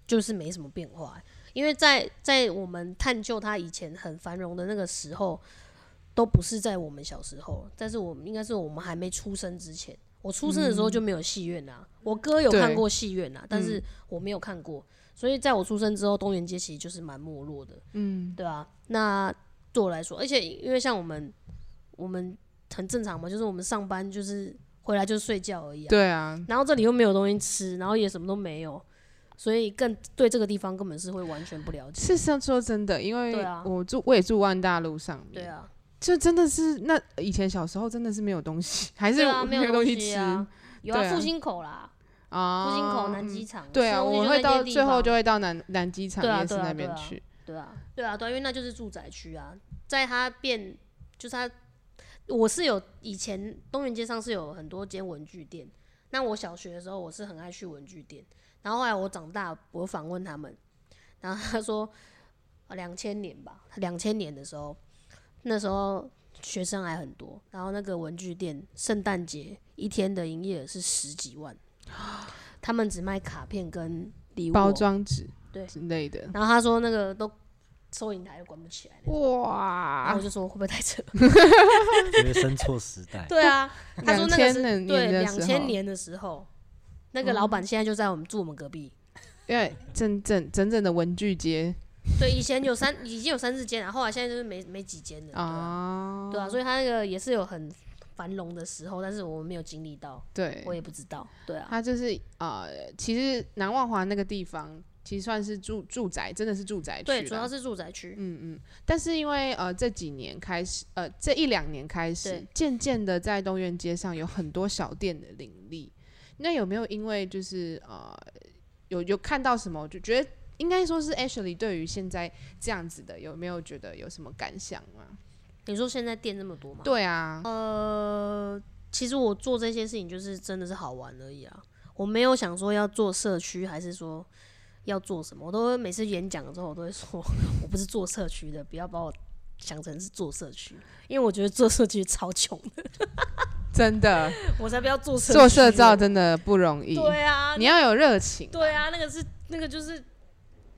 就是没什么变化，因为在在我们探究它以前很繁荣的那个时候，都不是在我们小时候，但是我们应该是我们还没出生之前。我出生的时候就没有戏院啊，我哥有看过戏院啊，但是我没有看过，所以在我出生之后，东园街其实就是蛮没落的，嗯，对啊，那对我来说，而且因为像我们，我们很正常嘛，就是我们上班就是回来就睡觉而已啊，对啊，然后这里又没有东西吃，然后也什么都没有，所以更对这个地方根本是会完全不了解。事实上说真的，因为我住我也住万大路上面，对啊，就真的是那以前小时候真的是没有东西，*laughs* 还是没没有东西吃。有啊，复兴口啦，啊，复兴口南嗯机场，对啊，我会到最后就会到南南机场夜市那边去。对啊，对啊，对啊，因为那就是住宅区啊，在它变就是它，我是有以前东园街上是有很多间文具店，那我小学的时候我是很爱去文具店，然后后来我长大，我访问他们，然后他说两千年吧，两千年的时候，那时候学生还很多，然后那个文具店圣诞节一天的营业额是十几万，*gasps* 他们只卖卡片跟礼物包哦装纸对之类的。然后他说那个都收银台都关不起来那种，然后哇我，就说会不会太扯？*laughs* 因为生错时代。对啊，他说那个2000是年对的时候两千年的时候，那个老板现在就在我们住我们隔壁。因为真正整整的文具街对，以前有三已经有三四间了，后来现在就是没没几间了。对啊，啊，对啊，所以他那个也是有很繁荣的时候，但是我们没有经历到，对我，也不知道。对啊，他就是呃，其实南万华那个地方其实算是住住宅，真的是住宅区对，主要是住宅区。嗯嗯，但是因为呃这几年开始，呃这一两年开始，渐渐的在东苑街上有很多小店的林立。那有没有因为就是呃有有看到什么，我就觉得应该说是 Ashley 对于现在这样子的有没有觉得有什么感想吗？你说现在店那么多吗？对啊，呃，其实我做这些事情就是真的是好玩而已啊，我没有想说要做社区，还是说要做什么，我都会每次演讲的时候，我都会说 *laughs* 我不是做社区的，不要把我想成是做社区，因为我觉得做社区超穷的，真的 *laughs* 我才不要做社做社区呢造真的不容易，对啊，你要有热情。对啊，那个是那个就是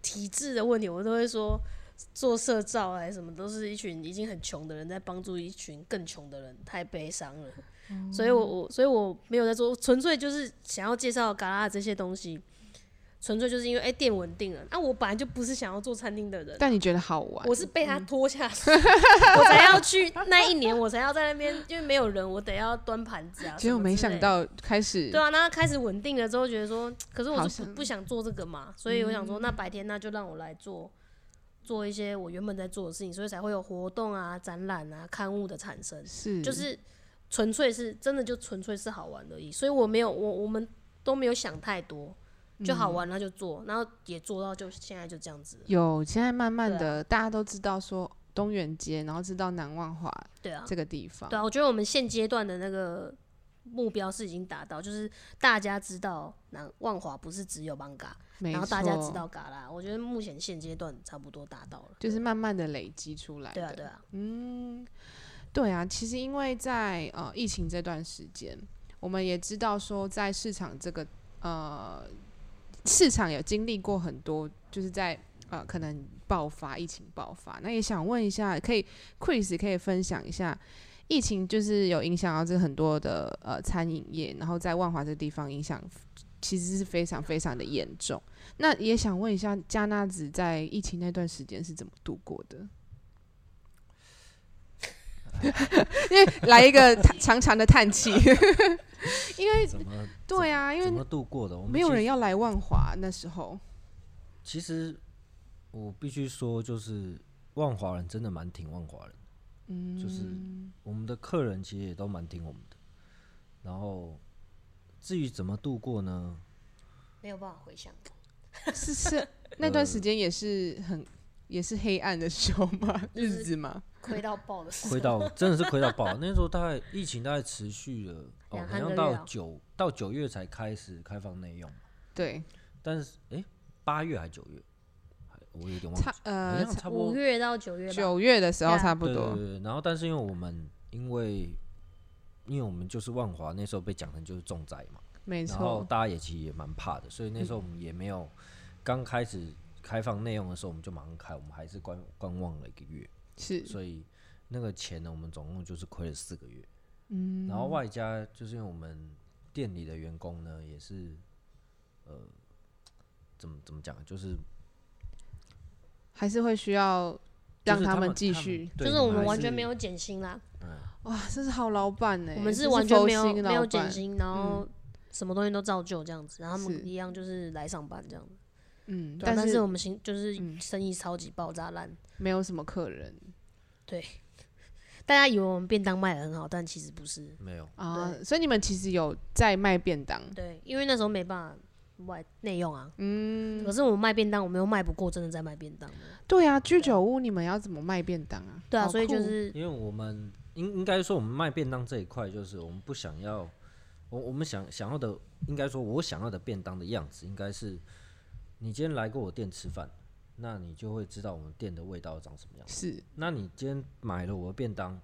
体制的问题，我都会说做社照还是什么，都是一群已经很穷的人在帮助一群更穷的人，太悲伤了。所以我我所以我没有在做，纯粹就是想要介绍嘎啦这些东西，纯粹就是因为哎、店稳定了，那、我本来就不是想要做餐厅的人。但你觉得好玩？我是被他拖下去，我才要去那一年，我才要在那边，因为没有人，我得要端盘子啊。结果没想到开始对啊，那开始稳定了之后，觉得说，可是我是不不想做这个嘛，所以我想说，那白天那就让我来做做一些我原本在做的事情，所以才会有活动啊、展览啊、刊物的产生，是就是纯粹是真的就纯粹是好玩而已，所以我没有我我们都没有想太多，就好玩那就做，然后也做到就现在就这样子，有现在慢慢的、大家都知道说东园街，然后知道南万华对啊，这个地方。对啊，我觉得我们现阶段的那个目标是已经达到，就是大家知道南万华不是只有邦嘎，没然后大家知错道嘎啦，我觉得目前现阶段差不多达到了。就是慢慢的累积出来的。对啊，对啊，嗯，对啊，其实因为在呃疫情这段时间，我们也知道说在市场这个呃市场有经历过很多，就是在呃可能爆发疫情爆发，那也想问一下，可以 Chris 可以分享一下。疫情就是有影响到这很多的呃餐饮业，然后在万华这地方影响其实是非常非常的严重。那也想问一下，加纳子在疫情那段时间是怎么度过的？*laughs* 因为来一个叹长长的叹气，*laughs* 因为怎么对啊，因怎么为度过的？我们没有人要来万华那时候，其实我必须说，就是万华人真的蛮挺万华人，嗯，就是我们的客人其实也都蛮挺我们的。然后至于怎么度过呢？没有办法回想。是是 *laughs* 那段时间也是很也是黑暗的时候吗？日子吗？亏到爆的时候，亏到真的是亏到爆。那时候大概疫情大概持续了哦，两好像到三个月啊。九到九月才开始开放内用，对，但是哎，八月还九月，我有点忘记。差，好呃像差不多。五月到九月，九月的时候差不多。对对，对，然后但是因为我们因为因为我们就是万华那时候被讲成就是重灾嘛，没错然后，大家也其实也蛮怕的，所以那时候我们也没有刚开始开放内用的时候我们就马上开，我们还是观观望了一个月，是。所以那个钱呢，我们总共就是亏了四个月，嗯，然后外加就是因为我们店里的员工呢也是呃怎么怎么讲，就是还是会需要让他们继续。对就是我们完全没有减薪啦，哇，这是好老板呢，我们是完全没有没有，减薪，然后什么东西都照旧这样子，然后他们一样就是来上班这样子。嗯，对啊但但是我们新就是嗯生意超级爆炸烂，没有什么客人，对大家以为我们便当卖的很好，但其实不是。没有，啊，所以你们其实有在卖便当，对，因为那时候没办法外内用啊。嗯。可是我们卖便当，我们又卖不过真的在卖便当的。对啊，居酒屋你们要怎么卖便当啊？对啊，所以就是因为我们应应该说我们卖便当这一块，就是我们不想要，我我们想想要的，应该说我想要的便当的样子，应该是你今天来过我店吃饭，那你就会知道我们店的味道长什么样。是那你今天买了我的便当，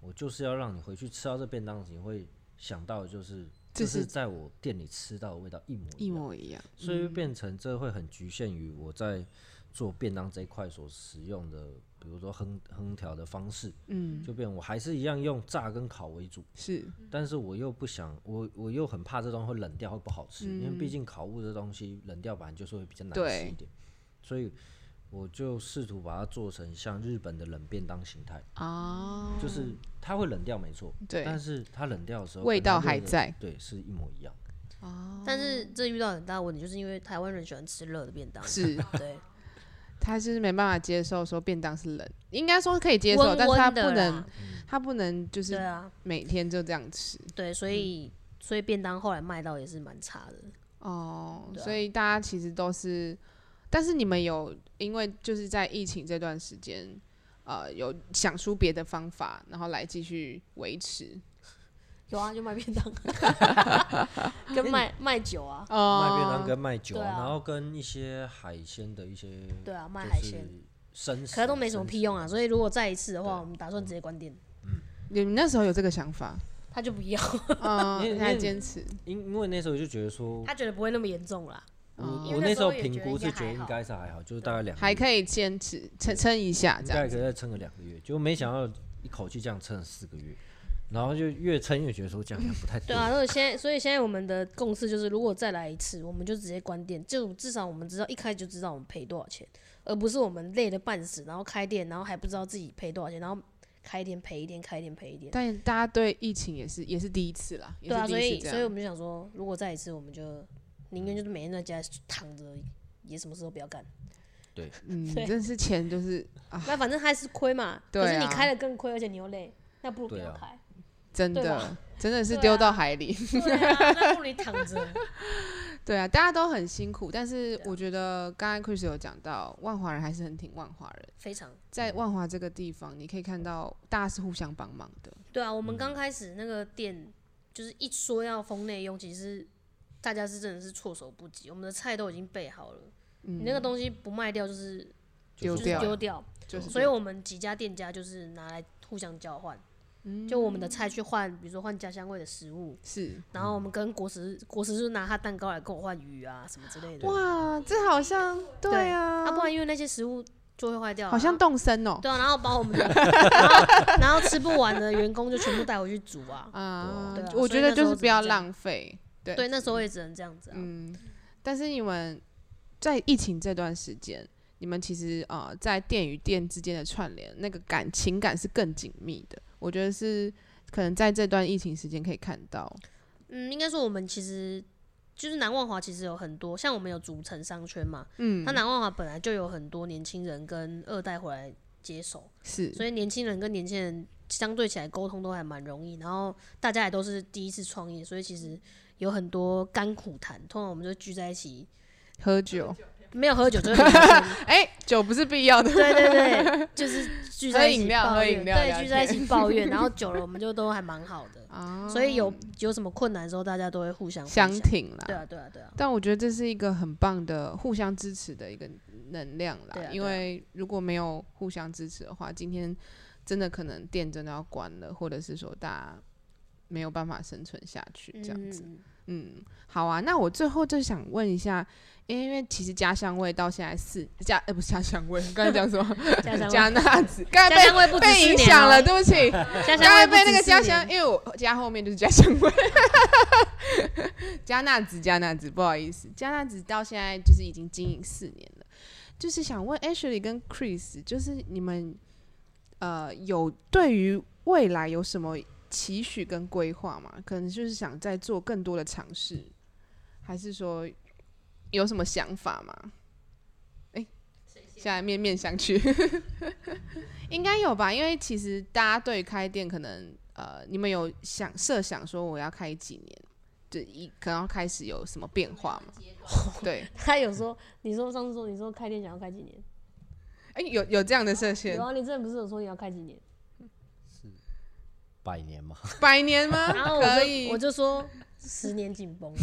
我就是要让你回去吃到这便当时，你会想到的就是这就是是在我店里吃到的味道一模一一样，模一样。所以会变成这会很局限于我在做便当这一块所使用的，比如说烹烹调的方式，嗯，就变我还是一样用炸跟烤为主，是。但是我又不想，我我又很怕这东西会冷掉会不好吃，因为毕竟烤物这东西冷掉本来就是会比较难吃一点，所以我就试图把它做成像日本的冷便当形态，啊，就是它会冷掉没错，对。但是它冷掉的时候味道还在，对，是一模一样。但是这遇到很大的问题，就是因为台湾人喜欢吃热的便当。是。对，他就是没办法接受说便当是冷，应该说可以接受，温但是他不能，他不能就是对啊，每天就这样吃。对，所以所以便当后来卖到也是蛮差的。哦，对啊。所以大家其实都是，但是你们有因为就是在疫情这段时间，呃，有想出别的方法，然后来继续维持有啊，就卖便当，*laughs* 跟卖卖酒啊，卖便当哦，跟卖酒、啊然后跟一些海鲜的一些，对啊，卖海鲜，生食，可是都没什么屁用啊。所以如果再一次的话，我们打算直接关店。嗯。你们那时候有这个想法，他就不要，嗯，因为坚持，因因为那时候就觉得说，他觉得不会那么严重啦。我那我那时候评估是觉得应该是还好，就是大概两个月。还可以坚持撑撑一下这样大概可以。再撑个两个月，结果没想到一口气这样撑了四个月，然后就越撑越觉得说这样不太对啊，所以现在所以现在我们的共识就是，如果再来一次，我们就直接关店，就至少我们知道一开始就知道我们赔多少钱，而不是我们累得半死，然后开店，然后还不知道自己赔多少钱，然后开一天赔一天，开一天赔一天。但大家对疫情也是也是第一次啦，也对啊，是所第一次这样。以所以我们就想说，如果再一次，我们就宁愿就是每天在家躺着，也什么事都不要干。对嗯，对真是钱就是 *laughs* 啊，那反正还是亏嘛，对可是你啊开的更亏，而且你又累，那不如不要开。真的真的是丢到啊海里。对啊，那不如躺着。*laughs* 对啊，大家都很辛苦，但是我觉得刚才 Chris 有讲到，万华人还是很挺万华人。非常在万华这个地方，你可以看到大家是互相帮忙的。对啊，我们刚开始那个店，就是一说要封内用，其实大家是真的是措手不及。我们的菜都已经备好了，嗯你那个东西不卖掉就是就是丢掉丢掉。就是所以我们几家店家就是拿来互相交换，嗯就我们的菜去换，比如说换家乡味的食物，是然后我们跟国食国食就拿他蛋糕来跟我换鱼啊什么之类的。哇，这好像对啊，啊，不然因为那些食物就会坏掉啊，好像动身哦。对啊，然后把我们的，*laughs* 然后然后吃不完的员工就全部带回去煮啊。啊对啊，我觉得就是不要浪费。对对，那时候也只能这样子啊。嗯，但是你们在疫情这段时间，你们其实啊、呃在店与店之间的串联，那个感情感是更紧密的。我觉得是可能在这段疫情时间可以看到。嗯，应该说我们其实就是南万华，其实有很多像我们有组成商圈嘛，嗯那，南万华本来就有很多年轻人跟二代回来接手，是，所以年轻人跟年轻人相对起来沟通都还蛮容易，然后大家也都是第一次创业，所以其实有很多甘苦谈，通常我们就聚在一起，喝酒，没有喝酒就是很聊天哎、酒不是必要的。对对对，就是聚在一起喝饮料喝抱怨对，饮料聊聚在一起抱怨，*laughs* 然后久了我们就都还蛮好的，啊，所以有有什么困难的时候，大家都会互相分相挺啦。对啊，对啊，对啊，但我觉得这是一个很棒的互相支持的一个能量啦。因为如果没有互相支持的话，今天真的可能店真的要关了，或者是说大家没有办法生存下去这样子。嗯嗯，好啊。那我最后就想问一下，因为其实家乡味到现在四家呃不是家乡味，刚才讲什么？家乡加，纳子，刚才被被影响了，对不起。刚才被那个家乡，因为我家后面就是家乡味，*laughs* 加纳子加纳子，不好意思，加纳子到现在就是已经经营四年了，就是想问 Ashley 跟 Chris，就是你们呃有对于未来有什么期许跟规划嘛？可能就是想再做更多的尝试，还是说有什么想法吗？哎、现在面面相觑，*laughs* 应该有吧？因为其实大家对开店可能呃，你们有想设想说我要开几年，就一可能要开始有什么变化嘛？*laughs* 对，他有说，你说上次说你说开店想要开几年？哎、有有这样的设限有，啊，你之前不是有说你要开几年？百年嘛，百年吗？*laughs* *laughs* 然后我可以就我，就说十年紧绷。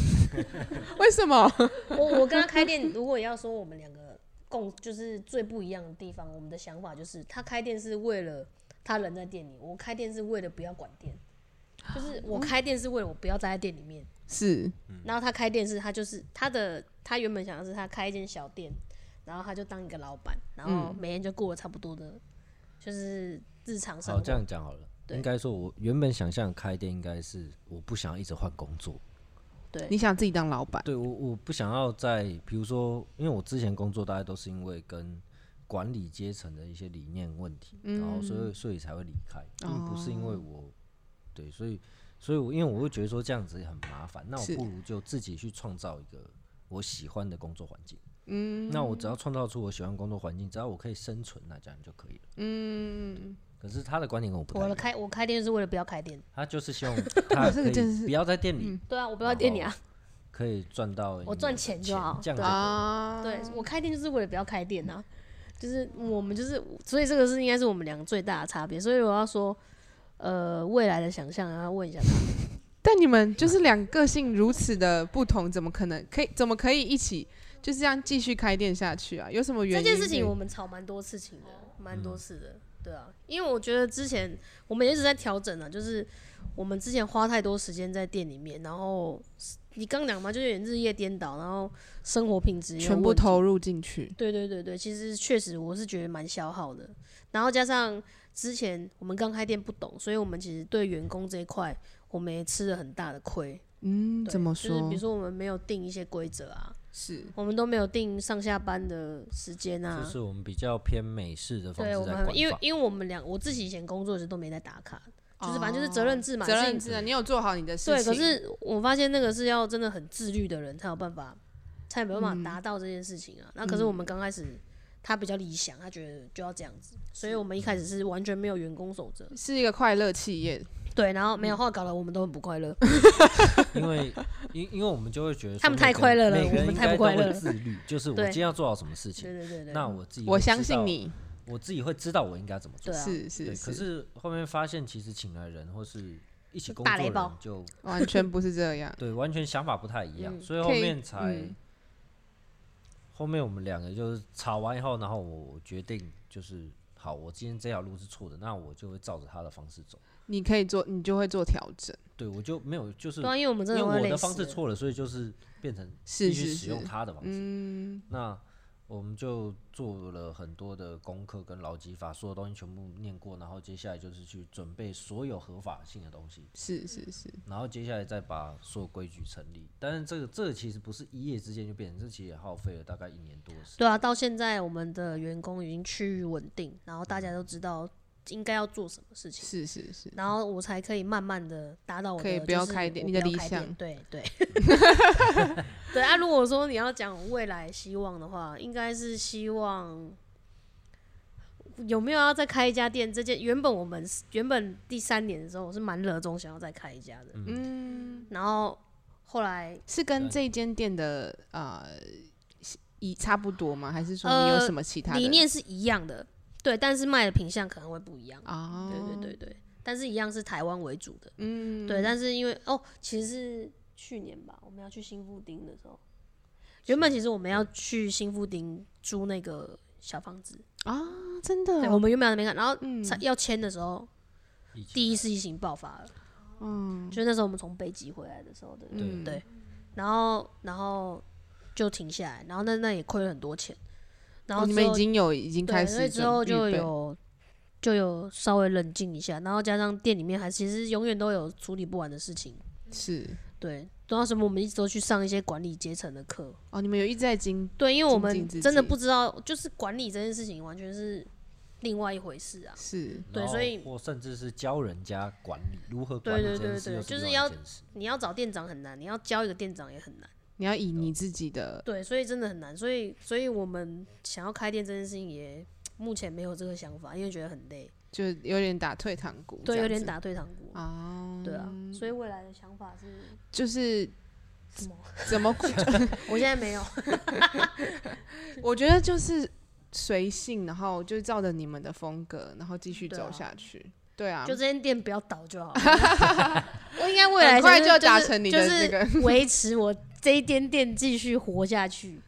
*laughs* 为什么？我我跟他开店，如果要说我们两个共就是最不一样的地方，我们的想法就是他开店是为了他人在店里，我开店是为了不要管店，就是我开店是为了我不要待在店里面，是然后他开店是他就是他的他原本想的是他开一间小店，然后他就当一个老板，然后每天就过得差不多的，就是日常生好活。这样讲好了。对。应该说，我原本想象开店应该是我不想要一直换工作，对。你想自己当老板？对我我不想要在，比如说，因为我之前工作大概都是因为跟管理阶层的一些理念问题，然后所以所以才会离开，并不是因为我，对，所以所以我因为我会觉得说这样子很麻烦，那我不如就自己去创造一个我喜欢的工作环境。嗯，那我只要创造出我喜欢工作环境，只要我可以生存，那这样就可以了。嗯，可是他的观点跟我不太一样，我的开我开店就是为了不要开店，他就是希望 *laughs* 他这可以个真是不要在店里，对啊，我不要店里啊，可以赚到我赚钱就好。对。啊，对我开店就是为了不要开店啊，就是我们就是，所以这个是应该是我们两个最大的差别。所以我要说，呃，未来的想象要问一下他。*laughs* 但你们就是两个性如此的不同，怎么可能可以？怎么可以一起就是这样继续开店下去啊？有什么原因？这件事情我们吵蛮多事情的，蛮多次的，对啊，因为我觉得之前我们一直在调整啊，就是我们之前花太多时间在店里面，然后你刚讲嘛，就有点日夜颠倒，然后生活品质也全部投入进去，对对对对，其实确实我是觉得蛮消耗的。然后加上之前我们刚开店不懂，所以我们其实对员工这一块我们也吃了很大的亏。嗯，怎么说？就是比如说我们没有定一些规则啊，是我们都没有定上下班的时间啊。就是我们比较偏美式的方对，式我在管法。们因为因为我们两我自己以前工作时都没在打卡，就是反正就是责任制嘛，责任制啊，你有做好你的事对，可是我发现那个是要真的很自律的人才有办法，才有办法达到这件事情啊。那可是我们刚开始，他比较理想，他觉得就要这样子，所以我们一开始是完全没有员工守则。是一个快乐企业，对，然后没有话搞了我们都很不快乐。*laughs* 因为因因为我们就会觉得说他们太快乐了每个人我们应该都会太不快乐了。自律，*laughs* 就是我对。今天要做好什么事情，对对对，那我自己我相信你，我自己会知道我应该怎么做。对。啊，对，是是。可是后面发现其实请来人或是一起工作的大雷暴。人就完全不是这样。*laughs* 对完全想法不太一样，嗯。所以后面才嗯。后面我们两个就是吵完以后，然后我决定就是好，我今天这条路是错的，那我就会照着他的方式走。你可以做，你就会做调整。对，我就没有就是对啊，因为我们真因的会累为我的方式死。错了，所以就是变成必须使用是他的方式。嗯，那我们就做了很多的功课跟劳基法，所有东西全部念过，然后接下来就是去准备所有合法性的东西，是是是，然后接下来再把所有规矩成立。但是这个这个其实不是一夜之间就变成，这其实也耗费了大概一年多的时间。对啊，到现在我们的员工已经趋于稳定，然后大家都知道应该要做什么事情。是是是，然后我才可以慢慢的达到我的，可以不要就是开店你的理想对对 *laughs* *laughs* 对啊。如果说你要讲未来希望的话，应该是希望有没有要再开一家店？这件原本我们原本第三年的时候，我是蛮热衷想要再开一家的，嗯，然后后来是跟这间店的呃一差不多吗？还是说你有呃什么其他的理念是一样的，对，但是卖的品相可能会不一样。哦？对对对对，但是一样是台湾为主的。嗯，对，但是因为哦，其实是去年吧，我们要去新富町的时候，原本其实我们要去新富町租那个小房子，啊，真的我们原本在那边看，然后嗯。要签的时候，第一次疫情爆发了，嗯，就那时候我们从北极回来的时候的，嗯。对，然后然后就停下来，然后那那也亏了很多钱，然后哦你们已经有已经开对，所以始之后就有就有稍微冷静一下，然后加上店里面还其实永远都有处理不完的事情。是对，都什么我们一直都去上一些管理阶层的课。哦，你们有一直在精对，因为我们真的不知道，就是管理这件事情完全是另外一回事啊。是对所以我甚至是教人家管理如何管理对对对这件事就是要你要找店长很难，你要教一个店长也很难。你要以你自己的对，所以真的很难。所以，所以我们想要开店这件事情也目前没有这个想法，因为觉得很累，就有点打退堂鼓，对，有点打退堂鼓。哦，对啊，所以未来的想法是就是怎么？怎么，*laughs* 我现在没有。*laughs* 我觉得就是随性，然后就照着你们的风格，然后继续走下去。对啊，就这间店不要倒就好了。*laughs* 我应该未来很快就是就达成你的就是那个 *laughs* 维持我这一间店继续活下去。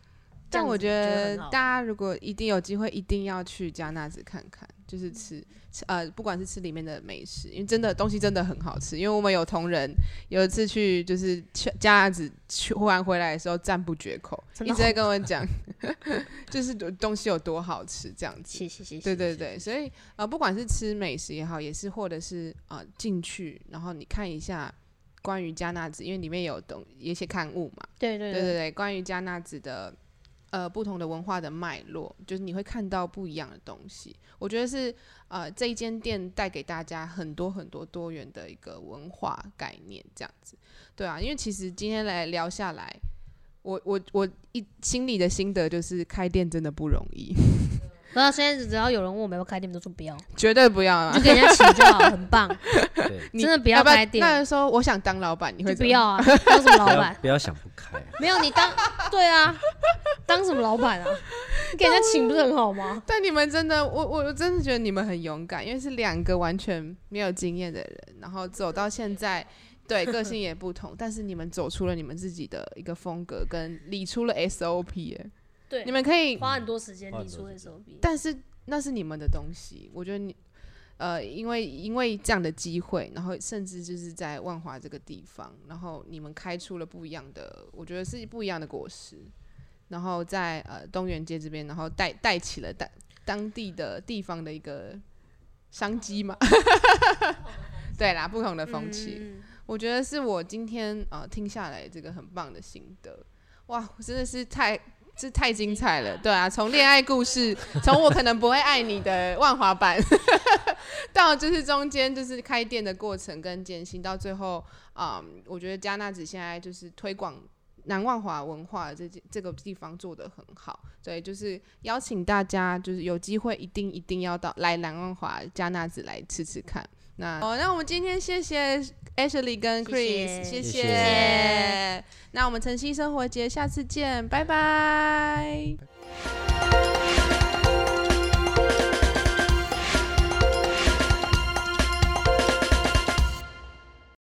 但我觉得大家如果一定有机会，一定要去加纳子看看，就是吃吃呃，不管是吃里面的美食，因为真的东西真的很好吃。因为我们有同仁有一次去就是去加纳子去忽然回来的时候赞不绝口，一直在跟我讲，*laughs* 就是东西有多好吃这样子。谢谢谢谢。对对对，所以呃，不管是吃美食也好，也是或者是呃进去，然后你看一下关于加纳子，因为里面有东一些刊物嘛，对对对对对，关于加纳子的呃不同的文化的脉络，就是你会看到不一样的东西。我觉得是呃这一间店带给大家很多很多多元的一个文化概念，这样子。对啊，因为其实今天来聊下来，我我我一心里的心得就是开店真的不容易，然后现在只要有人问我们要不要开店，我们都说不要，*laughs* 绝对不要啊就！给人家请就好，很棒。对，你 *laughs* 真的不要要开店那说我想当老板，你会怎么就不要啊，当什么老不要板？不要想不开啊，*laughs* 没有你当对啊，当什么老板啊？你给人家请不是很好吗？但你们真的，我我真的觉得你们很勇敢，因为是两个完全没有经验的人，然后走到现在，对个性也不同，但是你们走出了你们自己的一个风格，跟理出了 SOP，哎，对，你们可以，花很多时间理出花很多时 SOP。但是那是你们的东西，我觉得你。呃，因为因为这样的机会，然后甚至就是在万华这个地方，然后你们开出了不一样的，我觉得是不一样的果实。然后在呃东园街这边，然后带带起了当当地的地方的一个商机嘛。*laughs* 对啦，不同的风气，嗯我觉得是我今天呃听下来这个很棒的心得。哇，我真的是太这太精彩了，对啊，从恋爱故事，*laughs* 从我可能不会爱你的万华版，*laughs* 到就是中间就是开店的过程跟艰辛，到最后啊、我觉得加纳子现在就是推广南万华文化这这个地方做得很好，对，就是邀请大家就是有机会一定一定要到来南万华加纳子来吃吃看。那哦，那我们今天谢谢 Ashley 跟 Chris，谢。谢谢谢。谢。那我们晨曦生活节下次见，拜拜。